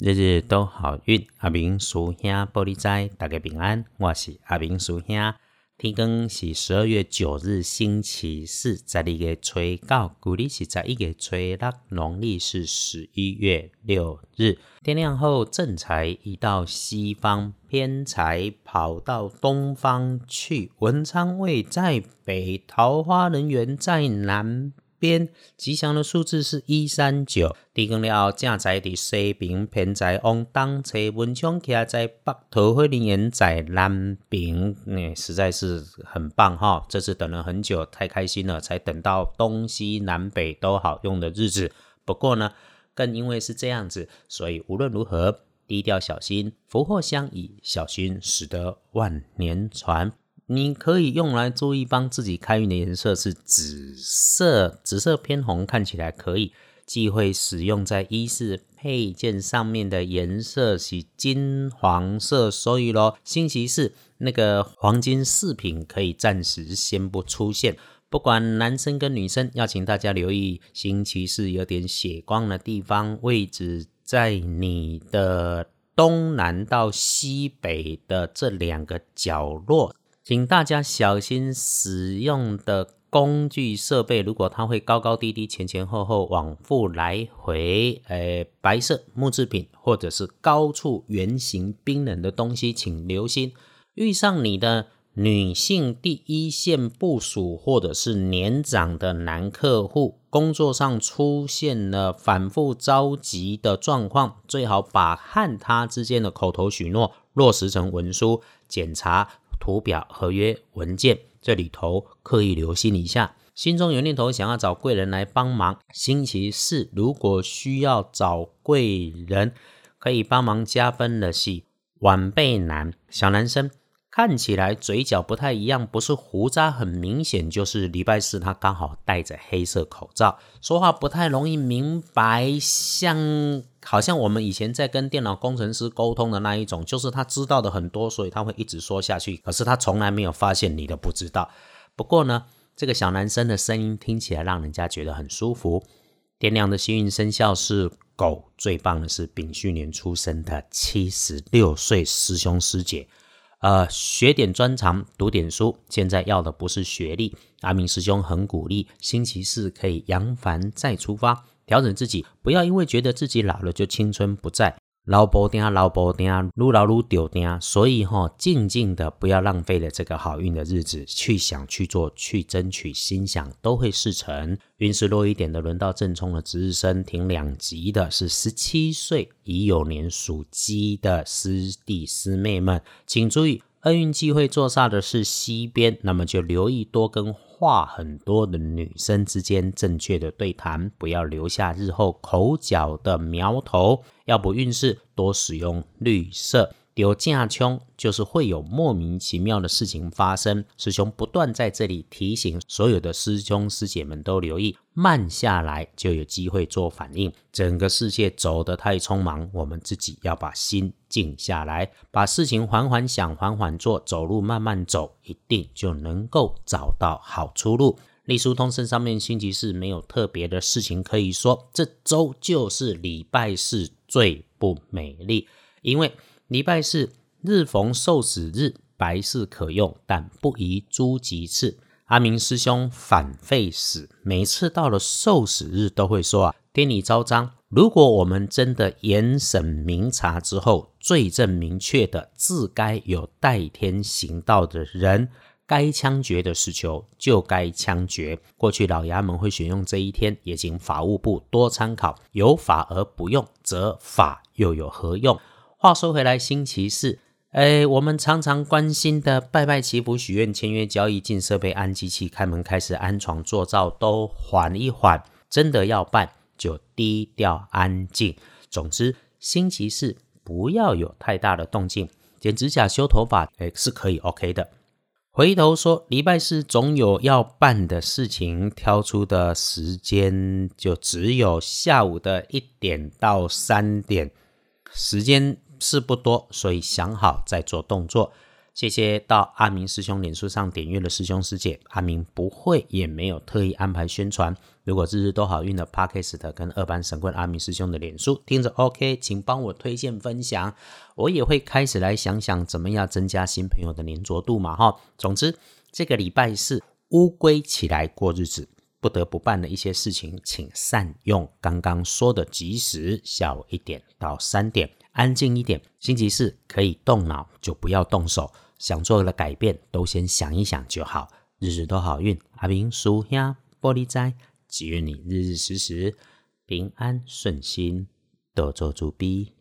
日日都好运，阿明叔兄玻璃斋，大家平安。我是阿明叔兄。天光是十二月九日，星期四，在二月初九，古历是在一月初六，农历是十一月六日。天亮后，正财移到西方，偏财跑到东方去。文昌位在北，桃花人缘在南。边吉祥的数字是一三九，提供了正在的西平，偏在往东侧，文昌徛在北，桃花人缘在南边，嗯，实在是很棒哈！这次等了很久，太开心了，才等到东西南北都好用的日子。不过呢，更因为是这样子，所以无论如何低调小心，福祸相倚，小心使得万年船。你可以用来注意帮自己开运的颜色是紫色，紫色偏红，看起来可以忌讳使用在衣饰配件上面的颜色是金黄色，所以咯，星期四那个黄金饰品可以暂时先不出现。不管男生跟女生，要请大家留意星期四有点血光的地方，位置在你的东南到西北的这两个角落。请大家小心使用的工具设备，如果它会高高低低、前前后后、往复来回，诶，白色木制品或者是高处圆形冰冷的东西，请留心。遇上你的女性第一线部署或者是年长的男客户，工作上出现了反复着急的状况，最好把和他之间的口头许诺落实成文书检查。图表、合约、文件，这里头刻意留心一下。心中有念头想要找贵人来帮忙。星期四如果需要找贵人，可以帮忙加分的是晚辈男小男生，看起来嘴角不太一样，不是胡渣很明显，就是礼拜四他刚好戴着黑色口罩，说话不太容易明白，像。好像我们以前在跟电脑工程师沟通的那一种，就是他知道的很多，所以他会一直说下去。可是他从来没有发现你的不知道。不过呢，这个小男生的声音听起来让人家觉得很舒服。点亮的幸运生肖是狗，最棒的是丙戌年出生的七十六岁师兄师姐。呃，学点专长，读点书。现在要的不是学历。阿明师兄很鼓励，星期四可以扬帆再出发。调整自己，不要因为觉得自己老了就青春不在，老婆丁老婆丁，撸老撸丢丁，所以哈，静静的不要浪费了这个好运的日子，去想去做，去争取，心想都会事成。运势弱一点的，轮到正冲的值日生，停两级的是十七岁已有年属鸡的师弟师妹们，请注意。厄运忌讳坐煞的是西边，那么就留意多跟话很多的女生之间正确的对谈，不要留下日后口角的苗头。要不运势多使用绿色。有架枪，就是会有莫名其妙的事情发生。师兄不断在这里提醒所有的师兄师姐们都留意，慢下来就有机会做反应。整个世界走得太匆忙，我们自己要把心静下来，把事情缓缓想，缓缓做，走路慢慢走，一定就能够找到好出路。隶书通身上面星期四没有特别的事情可以说，这周就是礼拜四最不美丽，因为。礼拜四日逢受死日，白事可用，但不宜诸吉次。阿明师兄反废死，每次到了受死日都会说啊，天理昭彰。如果我们真的严审明察之后，罪证明确的，自该有代天行道的人，该枪决的事求就该枪决。过去老衙门会选用这一天，也请法务部多参考。有法而不用，则法又有何用？话说回来，星期四，哎，我们常常关心的拜拜祈福、许愿、签约交易、进设备、安机器、开门、开始安床、做灶，都缓一缓。真的要办，就低调安静。总之，星期四不要有太大的动静。剪指甲、修头发，哎，是可以 OK 的。回头说，礼拜四总有要办的事情，挑出的时间就只有下午的一点到三点，时间。事不多，所以想好再做动作。谢谢到阿明师兄脸书上点阅的师兄师姐，阿明不会也没有特意安排宣传。如果日日都好运的 Podcast 跟二班神棍阿明师兄的脸书听着 OK，请帮我推荐分享，我也会开始来想想怎么样增加新朋友的粘着度嘛哈。总之，这个礼拜四乌龟起来过日子，不得不办的一些事情，请善用刚刚说的及时，下午一点到三点，安静一点。星期四可以动脑，就不要动手。想做的改变，都先想一想就好。日日都好运，阿明叔兄玻璃斋，祈愿你日日时时平安顺心，多做主逼。